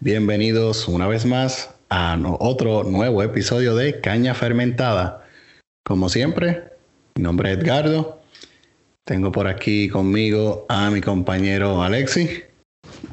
Bienvenidos una vez más a otro nuevo episodio de Caña Fermentada. Como siempre, mi nombre es Edgardo. Tengo por aquí conmigo a mi compañero Alexi.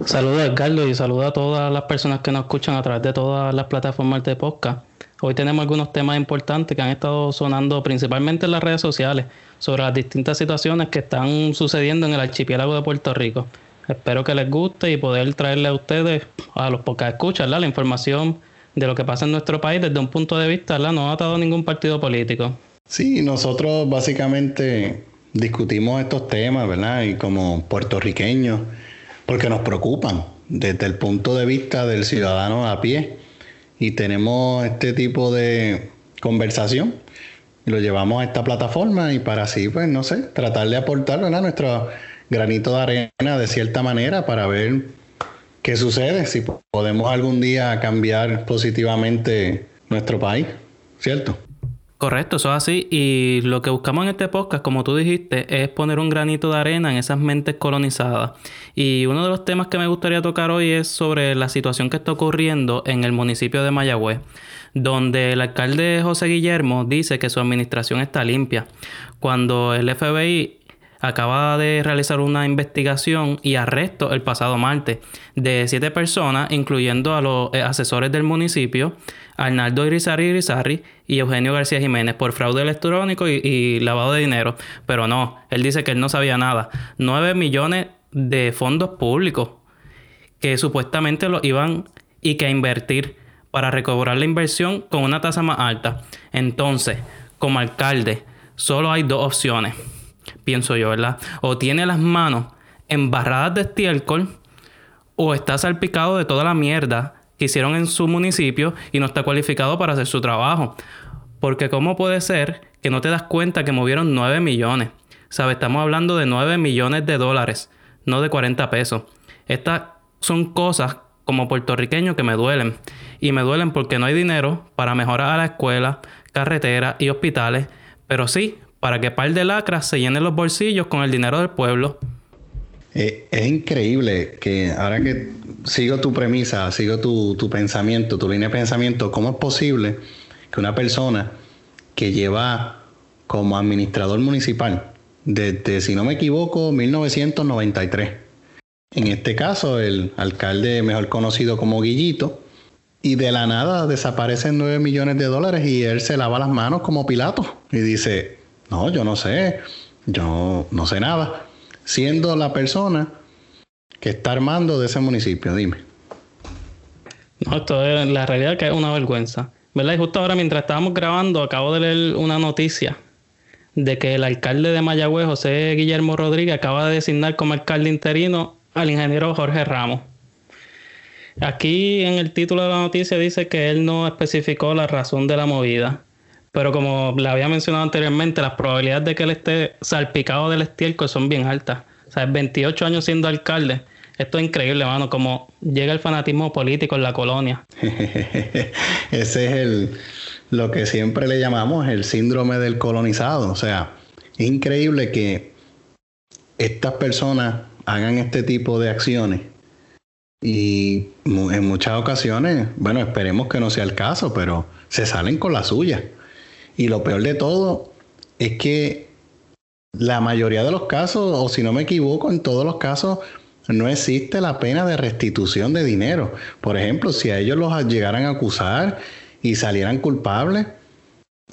Saludos Edgardo y saludos a todas las personas que nos escuchan a través de todas las plataformas de podcast. Hoy tenemos algunos temas importantes que han estado sonando principalmente en las redes sociales sobre las distintas situaciones que están sucediendo en el archipiélago de Puerto Rico. Espero que les guste y poder traerle a ustedes, a los podcast escuchas, la información de lo que pasa en nuestro país desde un punto de vista no atado a ningún partido político. Sí, nosotros básicamente discutimos estos temas, ¿verdad? Y como puertorriqueños, porque nos preocupan desde el punto de vista del ciudadano a pie. Y tenemos este tipo de conversación y lo llevamos a esta plataforma y para así, pues, no sé, tratar de aportar, ¿verdad? Nuestro granito de arena de cierta manera para ver qué sucede, si podemos algún día cambiar positivamente nuestro país, ¿cierto? Correcto, eso es así. Y lo que buscamos en este podcast, como tú dijiste, es poner un granito de arena en esas mentes colonizadas. Y uno de los temas que me gustaría tocar hoy es sobre la situación que está ocurriendo en el municipio de Mayagüez, donde el alcalde José Guillermo dice que su administración está limpia, cuando el FBI acaba de realizar una investigación y arresto el pasado martes de siete personas, incluyendo a los eh, asesores del municipio, Arnaldo Irizarry Irizarry y Eugenio García Jiménez, por fraude electrónico y, lavado de dinero. Pero no, él dice que él no sabía nada. 9 millones de fondos públicos que supuestamente lo iban y que a invertir para recobrar la inversión con una tasa más alta. Entonces, como alcalde, solo hay dos opciones pienso yo, ¿verdad? O tiene las manos embarradas de estiércol o está salpicado de toda la mierda que hicieron en su municipio y no está cualificado para hacer su trabajo. Porque ¿cómo puede ser que no te das cuenta que movieron 9 millones? ¿Sabes? Estamos hablando de 9 millones de dólares, no de 40 pesos. Estas son cosas como puertorriqueño que me duelen. Y me duelen porque no hay dinero para mejorar a la escuela, carreteras y hospitales. Pero sí para que par de lacras se llenen los bolsillos con el dinero del pueblo. Eh, es increíble que ahora que sigo tu premisa, sigo tu, tu pensamiento, tu línea de pensamiento, ¿cómo es posible que una persona que lleva como administrador municipal desde, si no me equivoco, 1993, en este caso el alcalde mejor conocido como Guillito, y de la nada desaparecen 9 millones de dólares y él se lava las manos como Pilato y dice, no, yo no sé, yo no sé nada. Siendo la persona que está armando de ese municipio, dime. No, esto es la realidad que es una vergüenza. ¿Verdad? Y justo ahora mientras estábamos grabando, acabo de leer una noticia de que el alcalde de Mayagüez, José Guillermo Rodríguez, acaba de designar como alcalde interino al ingeniero Jorge Ramos. Aquí en el título de la noticia dice que él no especificó la razón de la movida. Pero como le había mencionado anteriormente, las probabilidades de que él esté salpicado del estiércol son bien altas. O sea, 28 años siendo alcalde. Esto es increíble, mano, como llega el fanatismo político en la colonia. Ese es el lo que siempre le llamamos el síndrome del colonizado. O sea, es increíble que estas personas hagan este tipo de acciones y en muchas ocasiones, bueno, esperemos que no sea el caso, pero se salen con la suya. Y lo peor de todo es que la mayoría de los casos, o si no me equivoco, en todos los casos, no existe la pena de restitución de dinero. Por ejemplo, si a ellos los llegaran a acusar y salieran culpables,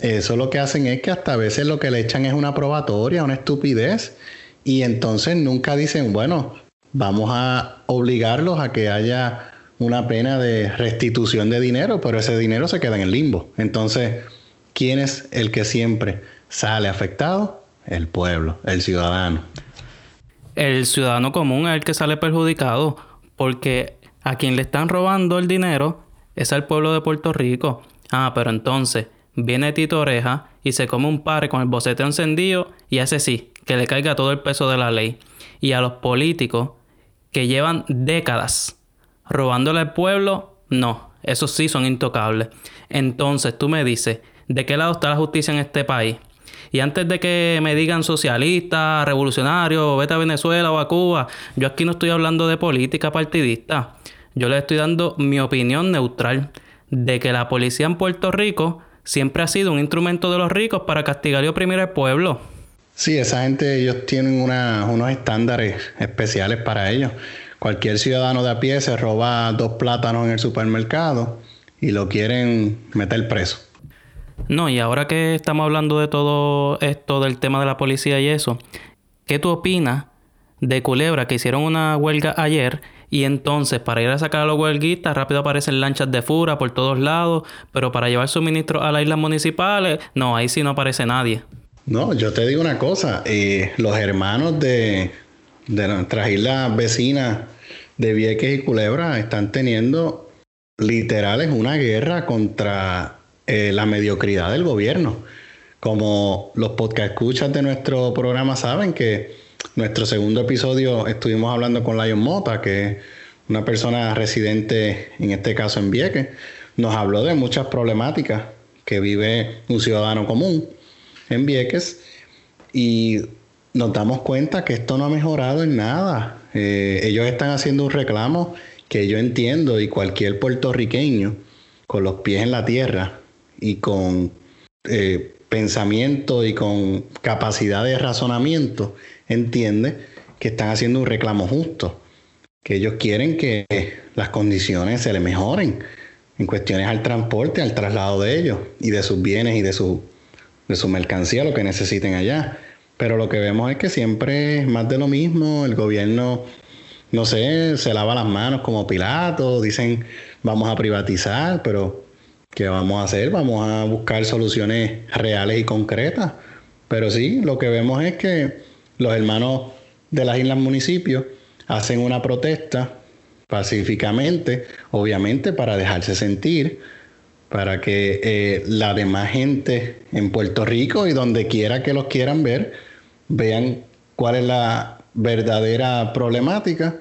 eso lo que hacen es que hasta a veces lo que le echan es una probatoria, una estupidez, y entonces nunca dicen, bueno, vamos a obligarlos a que haya una pena de restitución de dinero, pero ese dinero se queda en el limbo. Entonces, ¿quién es el que siempre sale afectado? El pueblo, el ciudadano. El ciudadano común es el que sale perjudicado porque a quien le están robando el dinero es al pueblo de Puerto Rico. Ah, pero entonces viene Tito Oreja y se come un par con el bocete encendido y hace sí, que le caiga todo el peso de la ley. Y a los políticos que llevan décadas robándole al pueblo, no, esos sí son intocables. Entonces tú me dices, ¿De qué lado está la justicia en este país? Y antes de que me digan socialista, revolucionario, vete a Venezuela o a Cuba, yo aquí no estoy hablando de política partidista. Yo le estoy dando mi opinión neutral de que la policía en Puerto Rico siempre ha sido un instrumento de los ricos para castigar y oprimir al pueblo. Sí, esa gente, ellos tienen unos estándares especiales para ellos. Cualquier ciudadano de a pie se roba dos plátanos en el supermercado y lo quieren meter preso. No, y ahora que estamos hablando de todo esto del tema de la policía y eso, ¿qué tú opinas de Culebra que hicieron una huelga ayer y entonces para ir a sacar a los huelguistas rápido aparecen lanchas de fura por todos lados, pero para llevar suministro a las islas municipales, no, ahí sí no aparece nadie. No, yo te digo una cosa, eh, los hermanos de, de nuestras islas vecinas de Vieques y Culebra están teniendo literales una guerra contra eh, la mediocridad del gobierno. Como los podcast escuchas de nuestro programa saben que nuestro segundo episodio estuvimos hablando con Lion Mota, que es una persona residente, en este caso en Vieques, nos habló de muchas problemáticas que vive un ciudadano común en Vieques y nos damos cuenta que esto no ha mejorado en nada. Eh, ellos están haciendo un reclamo que yo entiendo y cualquier puertorriqueño con los pies en la tierra y con eh, pensamiento y con capacidad de razonamiento entiende que están haciendo un reclamo justo, que ellos quieren que las condiciones se les mejoren en cuestiones al transporte, al traslado de ellos y de sus bienes y de su, de su mercancía, lo que necesiten allá. Pero lo que vemos es que siempre es más de lo mismo, el gobierno, no sé, se lava las manos como Pilato, dicen vamos a privatizar, pero ¿qué vamos a hacer? Vamos a buscar soluciones reales y concretas. Pero sí, lo que vemos es que los hermanos de las islas municipios hacen una protesta pacíficamente, obviamente para dejarse sentir, para que eh, la demás gente en Puerto Rico y donde quiera que los quieran ver, vean cuál es la verdadera problemática.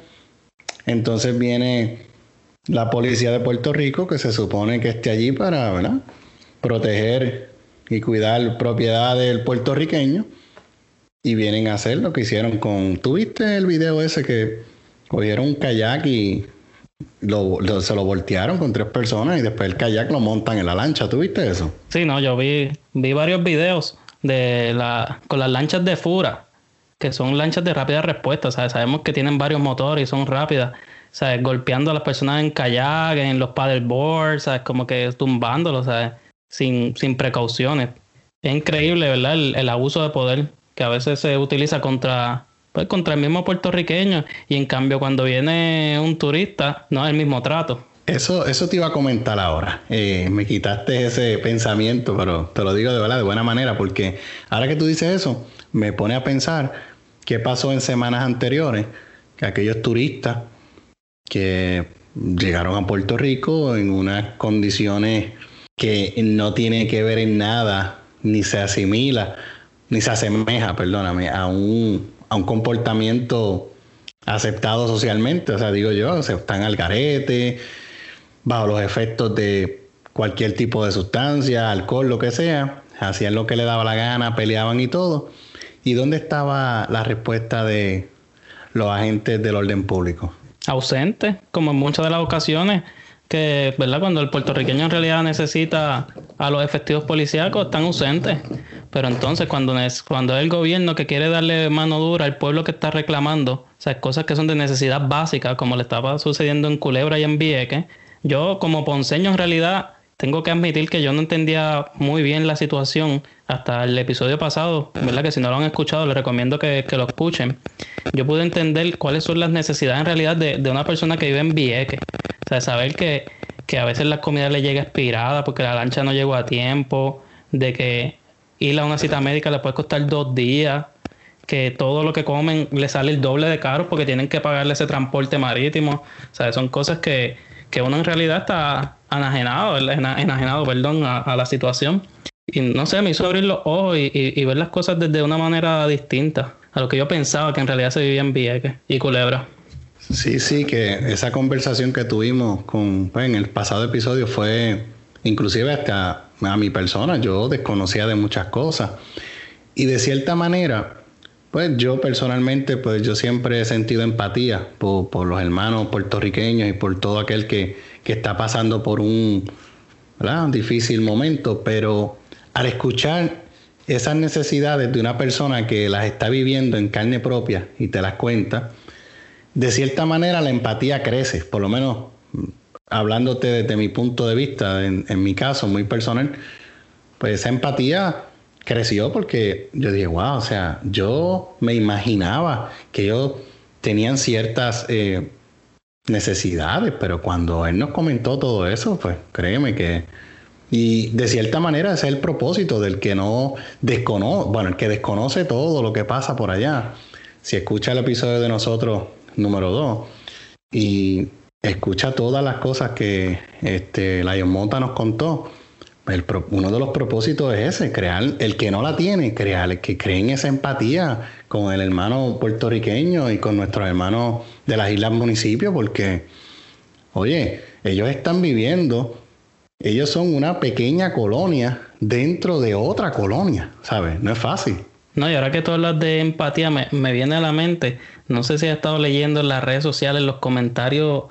Entonces viene la policía de Puerto Rico, que se supone que esté allí para proteger y cuidar propiedad del puertorriqueño, y vienen a hacer lo que hicieron con... ¿Tuviste el video ese que cogieron un kayak y se lo voltearon con tres personas y después el kayak lo montan en la lancha? ¿Tuviste eso? Sí, no, yo vi, vi varios videos de la, con las lanchas de Fura, que son lanchas de rápida respuesta, Sabemos que tienen varios motores y son rápidas. ¿Sabes? Golpeando a las personas en kayak, en los paddleboards, ¿sabes? Como que tumbándolos. Sin, sin precauciones. Es increíble, ¿verdad? El, abuso de poder que a veces se utiliza contra, pues, contra el mismo puertorriqueño y en cambio cuando viene un turista no es el mismo trato. Eso, eso te iba a comentar ahora. Eh, me quitaste ese pensamiento, pero te lo digo de verdad, de buena manera, porque ahora que tú dices eso, me pone a pensar qué pasó en semanas anteriores, que aquellos turistas que llegaron a Puerto Rico en unas condiciones que no tiene que ver en nada, ni se asimila, ni se asemeja, perdóname, a un, a un comportamiento aceptado socialmente. O sea, digo yo, se están al garete, bajo los efectos de cualquier tipo de sustancia, alcohol, lo que sea, hacían lo que le daba la gana, peleaban y todo. ¿Y dónde estaba la respuesta de los agentes del orden público? Ausente, como en muchas de las ocasiones, que, ¿verdad? Cuando el puertorriqueño en realidad necesita a los efectivos policíacos, están ausentes. Pero entonces, cuando es, cuando el gobierno que quiere darle mano dura al pueblo que está reclamando, o sea, cosas que son de necesidad básica, como le estaba sucediendo en Culebra y en Vieques, yo como ponceño en realidad tengo que admitir que yo no entendía muy bien la situación hasta el episodio pasado, ¿verdad? Que si no lo han escuchado, les recomiendo que, lo escuchen. Yo pude entender cuáles son las necesidades en realidad de, una persona que vive en Vieques. O sea, saber que, a veces la comida le llega expirada porque la lancha no llegó a tiempo, de que ir a una cita médica le puede costar dos días, que todo lo que comen le sale el doble de caro porque tienen que pagarle ese transporte marítimo. O sea, son cosas que, que uno en realidad está enajenado, enajenado perdón, a, la situación. Y no sé, me hizo abrir los ojos y, ver las cosas desde una manera distinta a lo que yo pensaba que en realidad se vivía en Vieques y Culebra. Sí, sí, que esa conversación que tuvimos con, pues, en el pasado episodio fue inclusive hasta a mi persona, yo desconocía de muchas cosas. Y de cierta manera, pues yo personalmente, pues yo siempre he sentido empatía por, los hermanos puertorriqueños y por todo aquel que, que está pasando por un, un difícil momento, pero al escuchar esas necesidades de una persona que las está viviendo en carne propia y te las cuenta, de cierta manera la empatía crece, por lo menos hablándote desde mi punto de vista, en, mi caso muy personal, pues esa empatía creció porque yo dije, wow, o sea, yo me imaginaba que ellos tenían ciertas eh, necesidades, pero cuando él nos comentó todo eso, pues créeme que y de cierta manera ese es el propósito del que no desconoce, bueno, el que desconoce todo lo que pasa por allá. Si escucha el episodio de nosotros número 2 y escucha todas las cosas que este, Lion Monta nos contó, uno de los propósitos es ese, crear, el que no la tiene, crear, el que creen esa empatía con el hermano puertorriqueño y con nuestros hermanos de las islas municipios, porque, oye, ellos están viviendo ellos son una pequeña colonia dentro de otra colonia, ¿sabes? No es fácil. No, y ahora que tú hablas de empatía, me, viene a la mente, no sé si has estado leyendo en las redes sociales los comentarios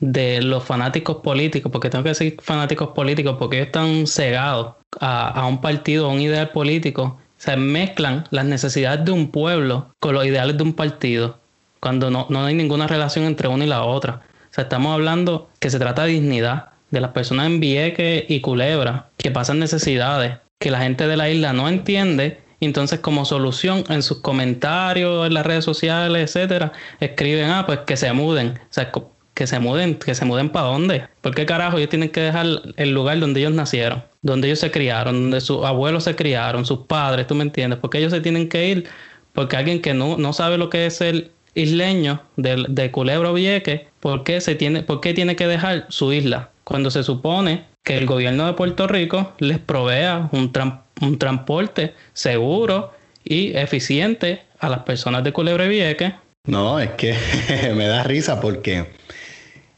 de los fanáticos políticos, porque tengo que decir fanáticos políticos, porque ellos están cegados a, un partido, a un ideal político, se mezclan las necesidades de un pueblo con los ideales de un partido, cuando no, no hay ninguna relación entre una y la otra. O sea, estamos hablando que se trata de dignidad, de las personas en Vieques y Culebra que pasan necesidades que la gente de la isla no entiende. entonces, como solución, en sus comentarios, en las redes sociales, etcétera, escriben, ah, pues que se muden. O sea, que se muden, que se muden para dónde. ¿Por qué carajo ellos tienen que dejar el lugar donde ellos nacieron, donde ellos se criaron, donde sus abuelos se criaron, sus padres, tú me entiendes? Porque ellos se tienen que ir, porque alguien que no, no sabe lo que es el isleño de, de Culebra o Vieques, ¿por qué, se tiene, ¿por qué tiene que dejar su isla? Cuando se supone que el gobierno de Puerto Rico les provea un, un transporte seguro y eficiente a las personas de Culebra Vieques. No, es que me da risa porque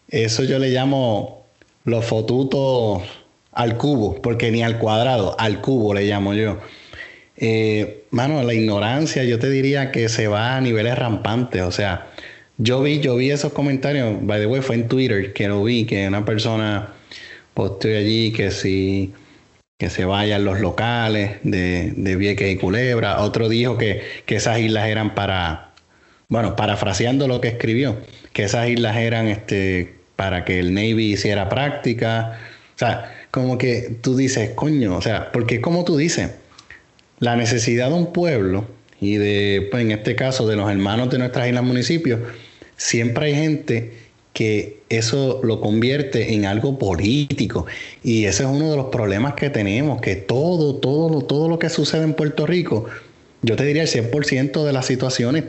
eso yo le llamo los fotutos al cubo, porque ni al cuadrado, al cubo le llamo yo. Eh, mano, la ignorancia yo te diría que se va a niveles rampantes, o sea, yo vi, yo vi esos comentarios, by the way, fue en Twitter que lo vi, que una persona posteó allí que si que se vayan los locales de, de Vieques y Culebra. Otro dijo que, que esas islas eran para, bueno, parafraseando lo que escribió, que esas islas eran este para que el Navy hiciera práctica. O sea, como que tú dices, coño, o sea, porque como tú dices, la necesidad de un pueblo y de, pues en este caso, de los hermanos de nuestras islas municipios, siempre hay gente que eso lo convierte en algo político. Y ese es uno de los problemas que tenemos, que todo, todo, todo lo que sucede en Puerto Rico, yo te diría el 100% de las situaciones,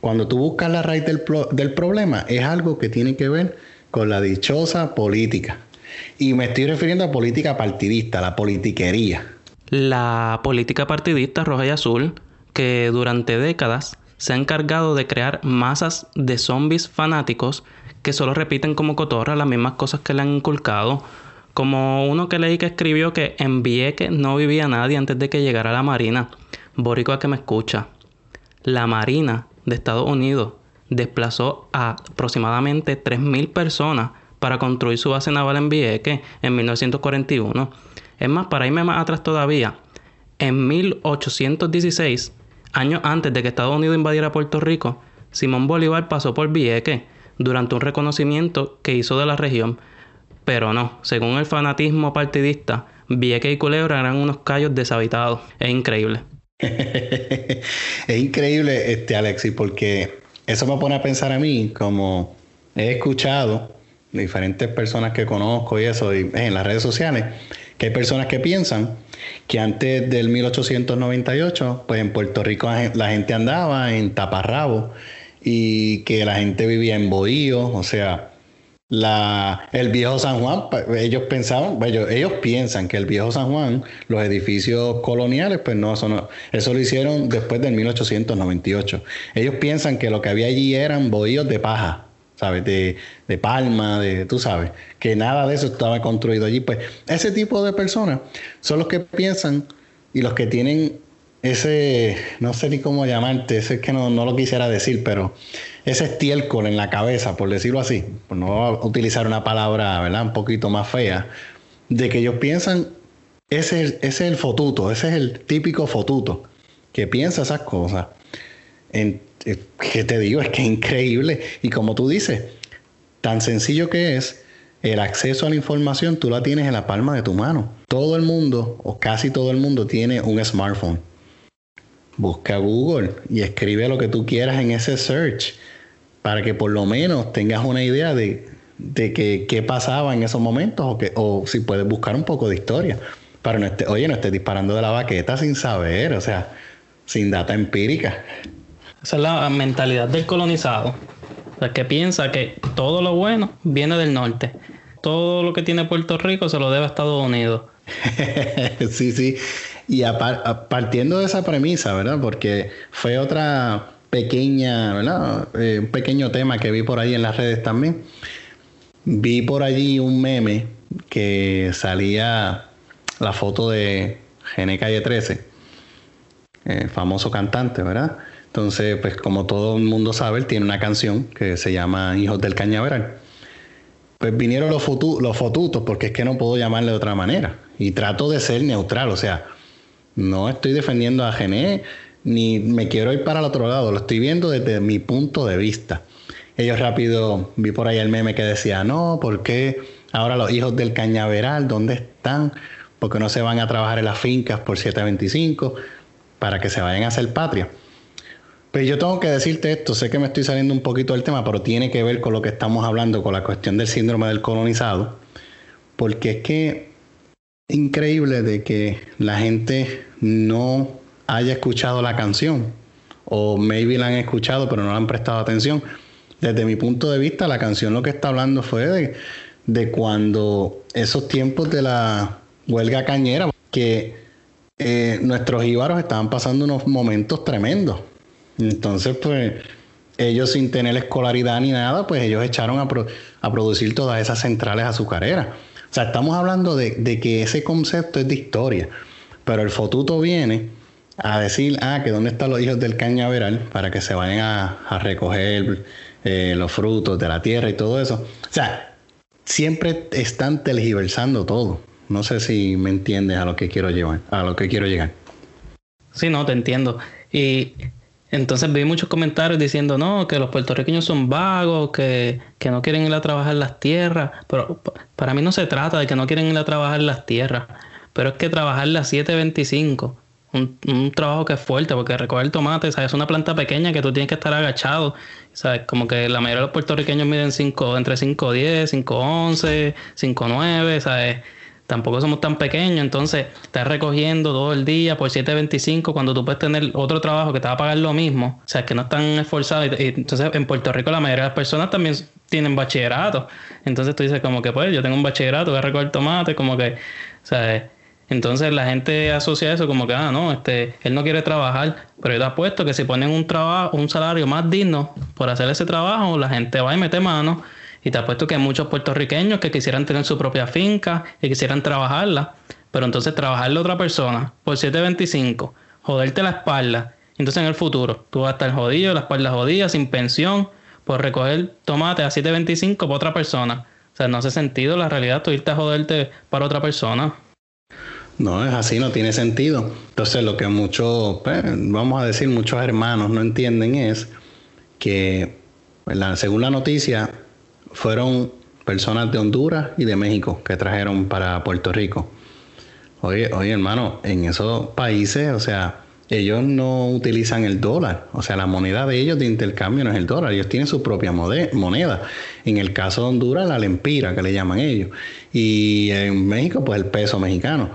cuando tú buscas la raíz del, del problema, es algo que tiene que ver con la dichosa política. Y me estoy refiriendo a política partidista, la politiquería. La política partidista roja y azul, que durante décadas se ha encargado de crear masas de zombies fanáticos que solo repiten como cotorra las mismas cosas que le han inculcado. Como uno que leí que escribió que en Vieques no vivía nadie antes de que llegara la Marina. Boricua que me escucha. La Marina de Estados Unidos desplazó a aproximadamente 3.000 personas para construir su base naval en Vieques en 1941. Es más, para irme más atrás todavía, en 1816 Años antes de que Estados Unidos invadiera Puerto Rico, Simón Bolívar pasó por Vieques durante un reconocimiento que hizo de la región, pero no, según el fanatismo partidista, Vieques y Culebra eran unos callos deshabitados. Es increíble. es increíble, este Alexis, porque eso me pone a pensar a mí, como he escuchado diferentes personas que conozco y eso en las redes sociales, que hay personas que piensan que antes del 1898, pues en Puerto Rico la gente andaba en taparrabo y que la gente vivía en bohíos, o sea, la, el viejo San Juan, ellos pensaban, ellos, ellos piensan que el viejo San Juan, los edificios coloniales, pues no, eso eso lo hicieron después del 1898. Ellos piensan que lo que había allí eran bohíos de paja, ¿sabes? De, de palma, de, tú sabes, que nada de eso estaba construido allí. Pues ese tipo de personas son los que piensan y los que tienen ese, no sé ni cómo llamarte, ese es que no, no lo quisiera decir, pero ese estiércol en la cabeza, por decirlo así, por no utilizar una palabra, ¿verdad? Un poquito más fea, de que ellos piensan, ese es, ese es el fotuto, ese es el típico fotuto, que piensa esas cosas. ¿Qué te digo? Es que es increíble. Y como tú dices, tan sencillo que es, el acceso a la información tú la tienes en la palma de tu mano. Todo el mundo, o casi todo el mundo, tiene un smartphone. Busca Google y escribe lo que tú quieras en ese search para que por lo menos tengas una idea de, de que, qué pasaba en esos momentos o, que, o si puedes buscar un poco de historia. Pero no esté, oye, no estés disparando de la baqueta sin saber, o sea, sin data empírica. Esa es la mentalidad del colonizado, el que piensa que todo lo bueno viene del norte. Todo lo que tiene Puerto Rico se lo debe a Estados Unidos. sí, sí. Y partiendo de esa premisa, ¿verdad? Porque fue otra pequeña, ¿verdad? Eh, un pequeño tema que vi por ahí en las redes también. Vi por allí un meme que salía la foto de Gene Calle 13, el famoso cantante, ¿verdad? Entonces, pues como todo el mundo sabe, él tiene una canción que se llama Hijos del Cañaveral. Pues vinieron los, los fotutos, porque es que no puedo llamarle de otra manera. Y trato de ser neutral, o sea, no estoy defendiendo a Gené, ni me quiero ir para el otro lado, lo estoy viendo desde mi punto de vista. Ellos rápido, vi por ahí el meme que decía, no, ¿por qué ahora los hijos del cañaveral, dónde están? Porque no se van a trabajar en las fincas por 725 para que se vayan a hacer patria. Pues yo tengo que decirte esto, sé que me estoy saliendo un poquito del tema, pero tiene que ver con lo que estamos hablando, con la cuestión del síndrome del colonizado, porque es que increíble de que la gente no haya escuchado la canción, o maybe la han escuchado pero no la han prestado atención. Desde mi punto de vista, la canción lo que está hablando fue de, cuando esos tiempos de la huelga cañera, que eh, nuestros íbaros estaban pasando unos momentos tremendos entonces, pues, ellos sin tener escolaridad ni nada, pues ellos echaron a, producir todas esas centrales azucareras. O sea, estamos hablando de, que ese concepto es de historia, pero el fotuto viene a decir, ah, que dónde están los hijos del cañaveral para que se vayan a, recoger eh, los frutos de la tierra y todo eso. O sea, siempre están tergiversando todo. No sé si me entiendes a lo que quiero llevar, a lo que quiero llegar. Sí, no, te entiendo. Y entonces vi muchos comentarios diciendo, no, que los puertorriqueños son vagos, que, no quieren ir a trabajar las tierras. Pero para mí no se trata de que no quieren ir a trabajar las tierras, pero es que trabajar las 725, un, un trabajo que es fuerte, porque recoger tomate, ¿sabes? es una planta pequeña que tú tienes que estar agachado. ¿sabes? Como que la mayoría de los puertorriqueños miden cinco, entre 5'10, 5'11, 5'9, ¿sabes? Tampoco somos tan pequeños, entonces estás recogiendo todo el día por 7.25 cuando tú puedes tener otro trabajo que te va a pagar lo mismo, o sea, que no están esforzados. Y, entonces en Puerto Rico la mayoría de las personas también tienen bachillerato, entonces tú dices como que pues yo tengo un bachillerato, voy a recoger tomate, como que, o sea, entonces la gente asocia eso como que, ah, no, este, él no quiere trabajar, pero yo te apuesto que si ponen un trabajo, un salario más digno por hacer ese trabajo, la gente va y mete mano y te apuesto que hay muchos puertorriqueños que quisieran tener su propia finca y quisieran trabajarla, pero entonces trabajarle a otra persona por 7.25, joderte la espalda, entonces en el futuro tú vas a estar jodido, la espalda jodida, sin pensión, por recoger tomate a 7.25 para otra persona. O sea, no hace sentido la realidad tú irte a joderte para otra persona. No, es así, no tiene sentido. Entonces lo que muchos, pues, vamos a decir, muchos hermanos no entienden es que, según la noticia, fueron personas de Honduras y de México que trajeron para Puerto Rico. Oye, oye, hermano, en esos países, o sea, ellos no utilizan el dólar, o sea, la moneda de ellos de intercambio no es el dólar, ellos tienen su propia moneda. En el caso de Honduras, la lempira, que le llaman ellos, y en México, pues el peso mexicano.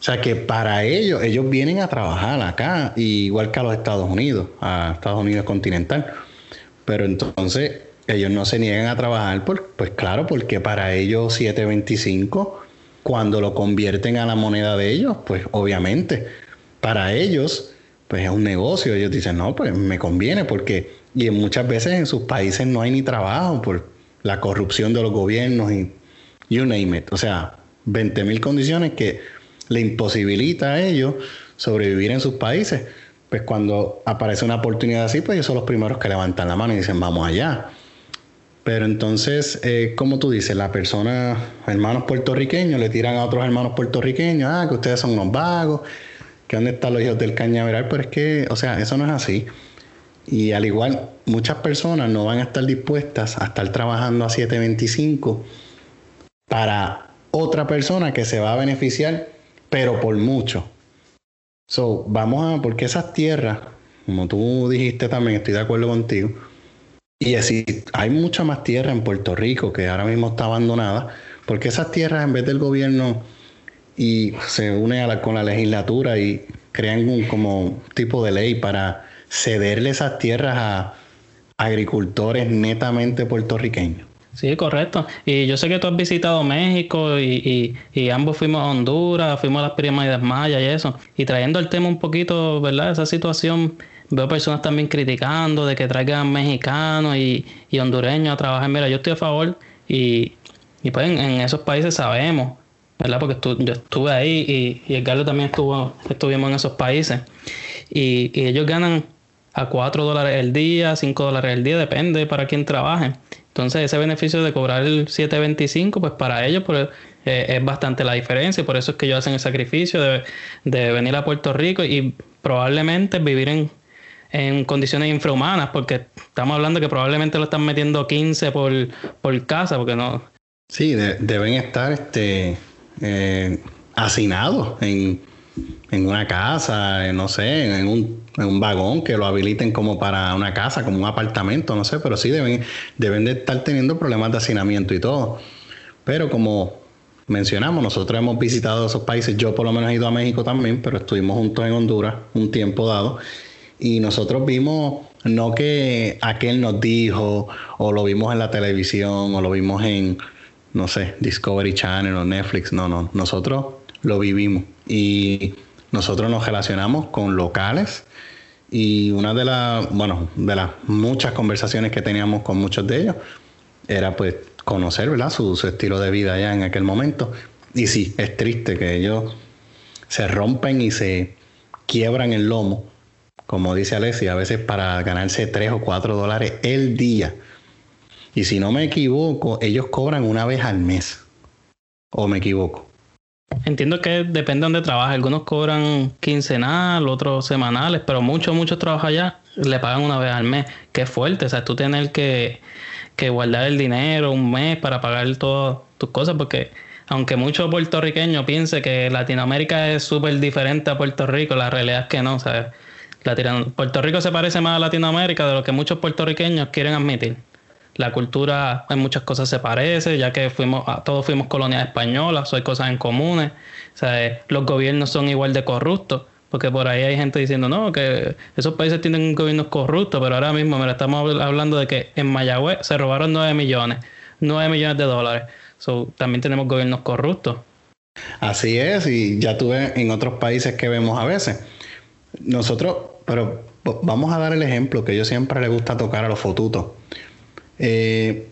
O sea que para ellos, ellos vienen a trabajar acá, igual que a los Estados Unidos, a Estados Unidos continental. Pero entonces ellos no se niegan a trabajar, pues claro, porque para ellos 725, cuando lo convierten a la moneda de ellos, pues obviamente, para ellos, pues es un negocio. Ellos dicen, no, pues me conviene, porque, y muchas veces en sus países no hay ni trabajo por la corrupción de los gobiernos y you name it. O sea, 20 mil condiciones que le imposibilita a ellos sobrevivir en sus países. Pues cuando aparece una oportunidad así, pues ellos son los primeros que levantan la mano y dicen, vamos allá. Pero entonces, eh, como tú dices, la persona, hermanos puertorriqueños, le tiran a otros hermanos puertorriqueños, ah, que ustedes son unos vagos, que dónde están los hijos del cañaveral, pero es que, o sea, eso no es así. Y al igual, muchas personas no van a estar dispuestas a estar trabajando a 725 para otra persona que se va a beneficiar, pero por mucho. So, vamos a, porque esas tierras, como tú dijiste también, estoy de acuerdo contigo, y así, hay mucha más tierra en Puerto Rico que ahora mismo está abandonada, porque esas tierras en vez del gobierno y se une con la legislatura y crean un como tipo de ley para cederle esas tierras a agricultores netamente puertorriqueños. Sí, correcto. Y yo sé que tú has visitado México y, y, ambos fuimos a Honduras, fuimos a las pirámides mayas y eso. Y trayendo el tema un poquito, ¿verdad? Esa situación, veo personas también criticando de que traigan mexicanos y, y hondureños a trabajar. Mira, yo estoy a favor y, y pues en, esos países sabemos, ¿verdad? Porque yo estuve ahí y, y el Galo también estuvo, estuvimos en esos países. Y, y ellos ganan a 4 dólares el día, 5 dólares el día, depende para quien trabaje. Entonces ese beneficio de cobrar el 7.25, pues para ellos pues, eh, es bastante la diferencia por eso es que ellos hacen el sacrificio de, venir a Puerto Rico y probablemente vivir en, condiciones infrahumanas, porque estamos hablando que probablemente lo están metiendo 15 por, por casa, porque no... Sí, deben estar este, eh, hacinados en en una casa, no sé, en un, en un, vagón que lo habiliten como para una casa, como un apartamento, no sé, pero sí deben, deben de estar teniendo problemas de hacinamiento y todo. Pero como mencionamos, nosotros hemos visitado esos países, yo por lo menos he ido a México también, pero estuvimos juntos en Honduras un tiempo dado y nosotros vimos, no que aquel nos dijo, o lo vimos en la televisión, o lo vimos en, no sé, Discovery Channel o Netflix, no, no, nosotros lo vivimos y nosotros nos relacionamos con locales y una de las, bueno, de las muchas conversaciones que teníamos con muchos de ellos era pues conocer, ¿verdad? Su, estilo de vida allá en aquel momento. Y sí, es triste que ellos se rompen y se quiebran el lomo, como dice Alessia, a veces para ganarse 3 o 4 dólares el día. Y si no me equivoco, ellos cobran una vez al mes. ¿O me equivoco? Entiendo que depende de dónde trabaja. Algunos cobran quincenal, otros semanales, pero muchos, muchos trabajos allá le pagan una vez al mes. Es fuerte. O sea, tú tienes que, que guardar el dinero un mes para pagar todas tus cosas, porque aunque muchos puertorriqueños piensen que Latinoamérica es súper diferente a Puerto Rico, la realidad es que no. ¿sabes? Puerto Rico se parece más a Latinoamérica de lo que muchos puertorriqueños quieren admitir. La cultura en muchas cosas se parece, ya que fuimos, todos fuimos colonias españolas, hay cosas en comunes. Sea, los gobiernos son igual de corruptos, porque por ahí hay gente diciendo, no, que esos países tienen gobiernos corruptos, pero ahora mismo, mira, estamos hablando de que en Mayagüez se robaron 9 millones, 9 millones de dólares. También tenemos gobiernos corruptos. Así es, y ya tuve en otros países que vemos a veces. Nosotros, pero vamos a dar el ejemplo que yo siempre le gusta tocar a los fotutos. Eh,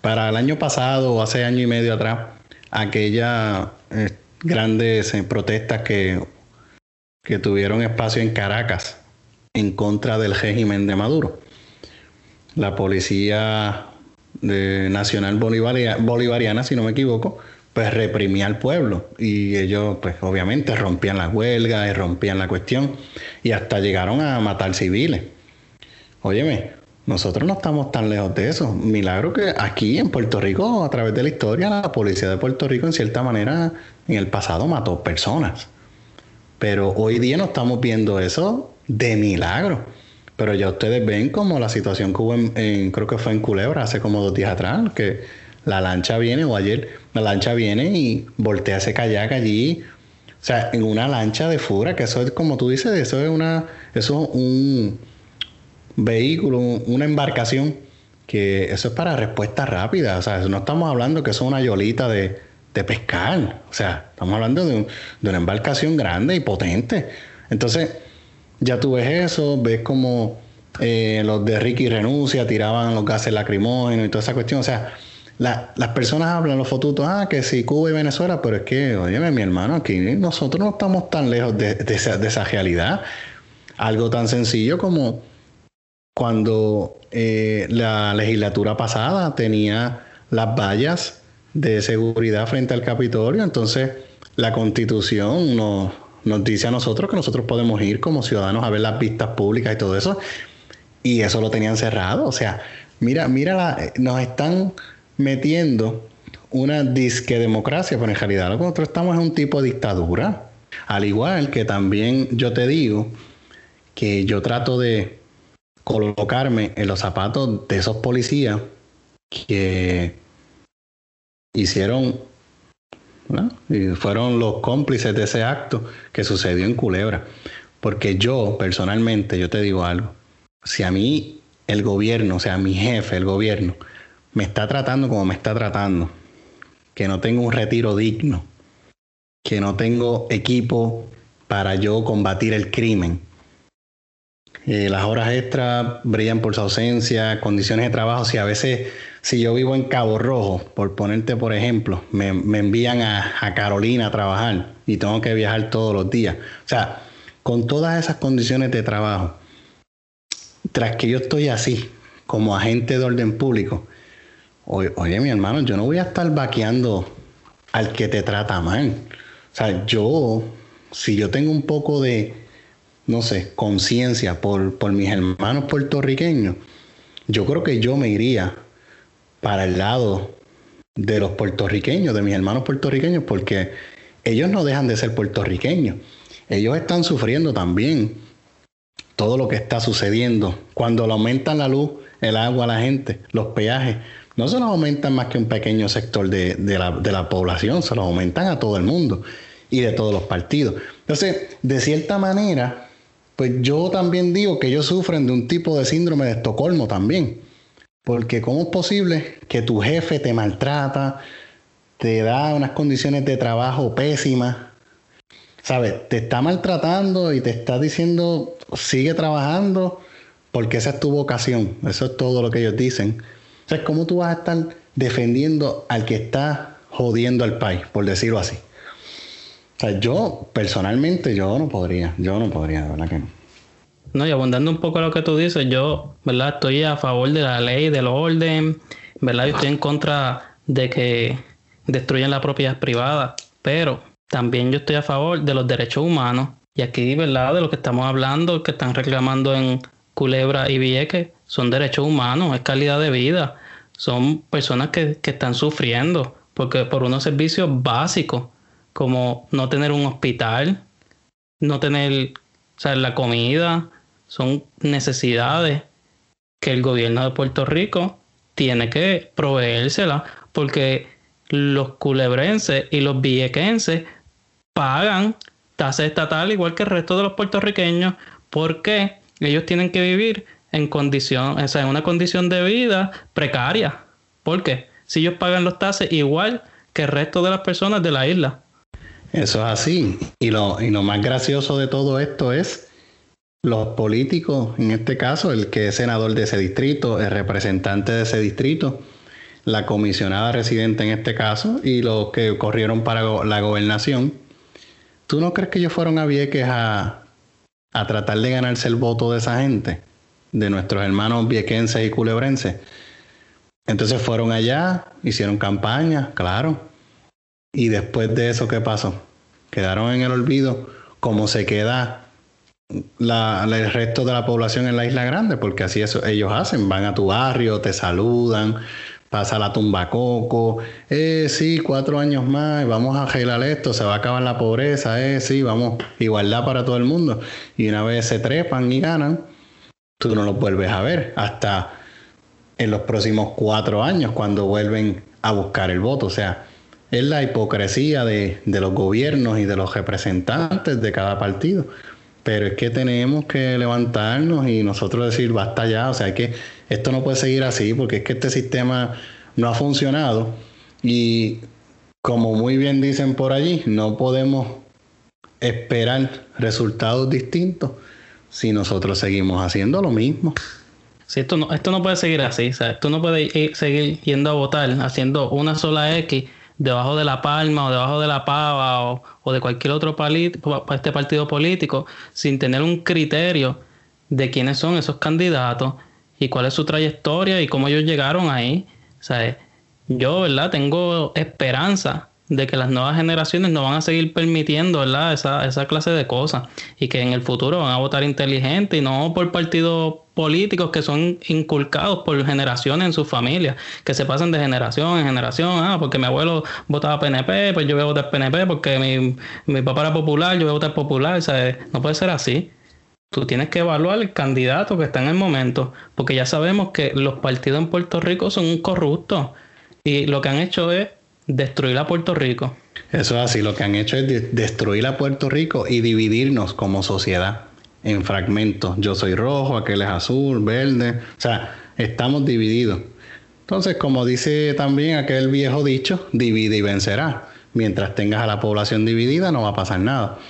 para el año pasado o hace año y medio atrás, aquellas eh, grandes protestas que, que tuvieron espacio en Caracas en contra del régimen de Maduro. La policía nacional bolivariana, si no me equivoco, pues reprimía al pueblo y ellos pues obviamente rompían las huelgas y rompían la cuestión y hasta llegaron a matar civiles. Óyeme, nosotros no estamos tan lejos de eso. Milagro que aquí en Puerto Rico, a través de la historia, la policía de Puerto Rico en cierta manera en el pasado mató personas. Pero hoy día no estamos viendo eso de milagro. Pero ya ustedes ven como la situación que hubo en, creo que fue en Culebra hace como dos días atrás, que la lancha viene, o ayer, la lancha viene y voltea ese kayak allí. O sea, en una lancha de fura, que eso es como tú dices, eso es una, eso es un, vehículo, una embarcación, que eso es para respuesta rápida. O sea, no estamos hablando que eso es una yolita de, pescar. O sea, estamos hablando de, una embarcación grande y potente. Entonces, ya tú ves eso, ves como eh, los de Ricky Renuncia tiraban los gases lacrimógenos y toda esa cuestión. O sea, las personas hablan, los fotutos, ah, que sí, Cuba y Venezuela, pero es que, oye, mi hermano, aquí nosotros no estamos tan lejos de, esa, realidad. Algo tan sencillo como cuando eh, la legislatura pasada tenía las vallas de seguridad frente al Capitolio, entonces la constitución nos, nos dice a nosotros que nosotros podemos ir como ciudadanos a ver las vistas públicas y todo eso, y eso lo tenían cerrado, o sea, mira, mira, la, nos están metiendo una disque democracia, pero en realidad lo que nosotros estamos es un tipo de dictadura. Al igual que también yo te digo que yo trato de colocarme en los zapatos de esos policías que hicieron y fueron los cómplices de ese acto que sucedió en Culebra. Porque yo, personalmente, yo te digo algo, si a mí el gobierno, o sea, mi jefe, el gobierno, me está tratando como me está tratando, que no tengo un retiro digno, que no tengo equipo para yo combatir el crimen. Eh, las horas extras brillan por su ausencia, condiciones de trabajo. Si a veces, si yo vivo en Cabo Rojo, por ponerte por ejemplo, me, envían a, a Carolina a trabajar y tengo que viajar todos los días. O sea, con todas esas condiciones de trabajo, tras que yo estoy así, como agente de orden público, Oye, mi hermano, yo no voy a estar vaqueando al que te trata mal. O sea, yo, si yo tengo un poco de, no sé, conciencia por, por mis hermanos puertorriqueños, yo creo que yo me iría para el lado de los puertorriqueños, de mis hermanos puertorriqueños, porque ellos no dejan de ser puertorriqueños. Ellos están sufriendo también todo lo que está sucediendo. Cuando le aumentan la luz, el agua a la gente, los peajes, no se los aumentan más que un pequeño sector de, la, población, se los aumentan a todo el mundo y de todos los partidos. Entonces, de cierta manera, pues yo también digo que ellos sufren de un tipo de síndrome de Estocolmo también. Porque ¿cómo es posible que tu jefe te maltrata, te da unas condiciones de trabajo pésimas? ¿Sabes? Te está maltratando y te está diciendo, sigue trabajando porque esa es tu vocación. Eso es todo lo que ellos dicen. Entonces, ¿cómo tú vas a estar defendiendo al que está jodiendo al país, por decirlo así? O sea, yo personalmente, yo no podría, yo no podría, de verdad que no. No, y abundando un poco a lo que tú dices, yo, ¿verdad? Estoy a favor de la ley, del orden, ¿verdad? Yo estoy en contra de que destruyan la propiedad privada, pero también yo estoy a favor de los derechos humanos. Y aquí, ¿verdad? De lo que estamos hablando, que están reclamando en Culebra y Vieques, son derechos humanos, es calidad de vida. Son personas que, están sufriendo porque por unos servicios básicos como no tener un hospital, no tener la comida, son necesidades que el gobierno de Puerto Rico tiene que proveérsela porque los culebrenses y los viequenses pagan tasa estatal igual que el resto de los puertorriqueños. Porque ellos tienen que vivir en condición, o sea, en una condición de vida precaria. ¿Por qué? Si ellos pagan los taxes igual que el resto de las personas de la isla. Eso es así. Y lo, y lo más gracioso de todo esto es los políticos, en este caso, el que es senador de ese distrito, el representante de ese distrito, la comisionada residente en este caso, y los que corrieron para la gobernación. ¿Tú no crees que ellos fueron a Vieques a, a tratar de ganarse el voto de esa gente? de nuestros hermanos viequenses y culebrenses. Entonces fueron allá, hicieron campaña, claro. Y después de eso, ¿qué pasó? Quedaron en el olvido, como se queda el resto de la población en la Isla Grande, porque así eso, ellos hacen, van a tu barrio, te saludan, pasa la tumba coco, eh, sí, cuatro años más, vamos a arreglar esto, se va a acabar la pobreza, eh, sí, vamos, igualdad para todo el mundo. Y una vez se trepan y ganan, tú no los vuelves a ver hasta en los próximos cuatro años cuando vuelven a buscar el voto. O sea, es la hipocresía de, los gobiernos y de los representantes de cada partido. Pero es que tenemos que levantarnos y nosotros decir, basta ya, o sea, que esto no puede seguir así porque es que este sistema no ha funcionado y como muy bien dicen por allí, no podemos esperar resultados distintos si nosotros seguimos haciendo lo mismo. Si esto no, esto no puede seguir así, ¿sabes? Tú no puedes seguir yendo a votar haciendo una sola X debajo de la palma o debajo de la pava o, de cualquier otro este partido político sin tener un criterio de quiénes son esos candidatos y cuál es su trayectoria y cómo ellos llegaron ahí. ¿sabes? Yo, ¿verdad? Tengo esperanza de que las nuevas generaciones no van a seguir permitiendo ¿verdad? Esa, esa clase de cosas y que en el futuro van a votar inteligente y no por partidos políticos que son inculcados por generaciones en sus familias, que se pasan de generación en generación, ah, porque mi abuelo votaba PNP, pues yo voy a votar PNP, porque mi, mi papá era popular, yo voy a votar popular, ¿sabes? no puede ser así. Tú tienes que evaluar el candidato que está en el momento, porque ya sabemos que los partidos en Puerto Rico son corruptos y lo que han hecho es destruir a Puerto Rico. Eso es así, lo que han hecho es destruir a Puerto Rico y dividirnos como sociedad en fragmentos. Yo soy rojo, aquel es azul, verde. O sea, estamos divididos. Entonces, como dice también aquel viejo dicho, divide y vencerá. Mientras tengas a la población dividida, no va a pasar nada.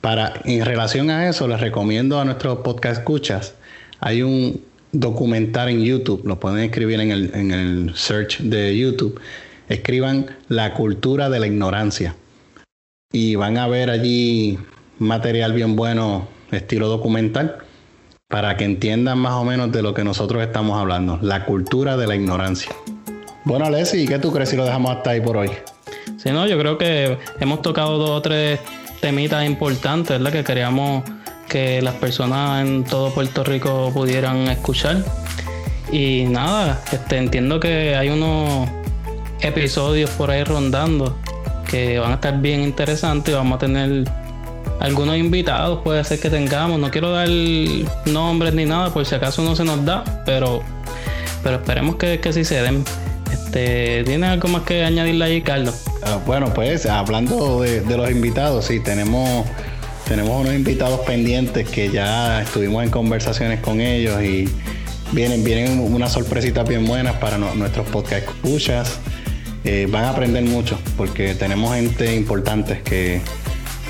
Para, en relación a eso, les recomiendo a nuestros podcast escuchas, hay un documental en YouTube, lo pueden escribir en el, en el search de YouTube, escriban la cultura de la ignorancia. Y van a ver allí material bien bueno, estilo documental, para que entiendan más o menos de lo que nosotros estamos hablando, la cultura de la ignorancia. Bueno, Alessi, ¿qué tú crees si lo dejamos hasta ahí por hoy? Sí, no, yo creo que hemos tocado dos o tres temitas importantes, ¿verdad? Que queríamos que las personas en todo Puerto Rico pudieran escuchar. Y nada, este, entiendo que hay unos episodios por ahí rondando que van a estar bien interesantes y vamos a tener algunos invitados, puede ser que tengamos. No quiero dar nombres ni nada por si acaso no se nos da, pero, pero esperemos que, que sí se den. Este, ¿Tienes algo más que añadirle ahí, Carlos? Ah, bueno, pues hablando de, los invitados, sí, tenemos, tenemos unos invitados pendientes que ya estuvimos en conversaciones con ellos y vienen, vienen unas sorpresitas bien buenas para nuestros podcast escuchas. Eh, van a aprender mucho porque tenemos gente importante que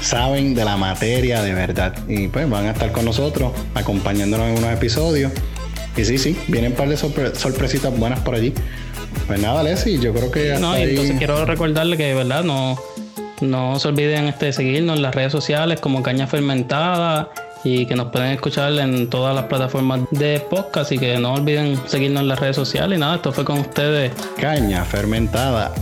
saben de la materia de verdad y pues van a estar con nosotros acompañándonos en unos episodios y sí, sí, vienen un par de sorpresitas buenas por allí. Pues nada, Leslie, yo creo que. no, y entonces quiero recordarle que, de verdad, no, no se olviden este, seguirnos en las redes sociales como Caña Fermentada y que nos pueden escuchar en todas las plataformas de podcast y que no olviden seguirnos en las redes sociales. Y nada, esto fue con ustedes. Caña Fermentada.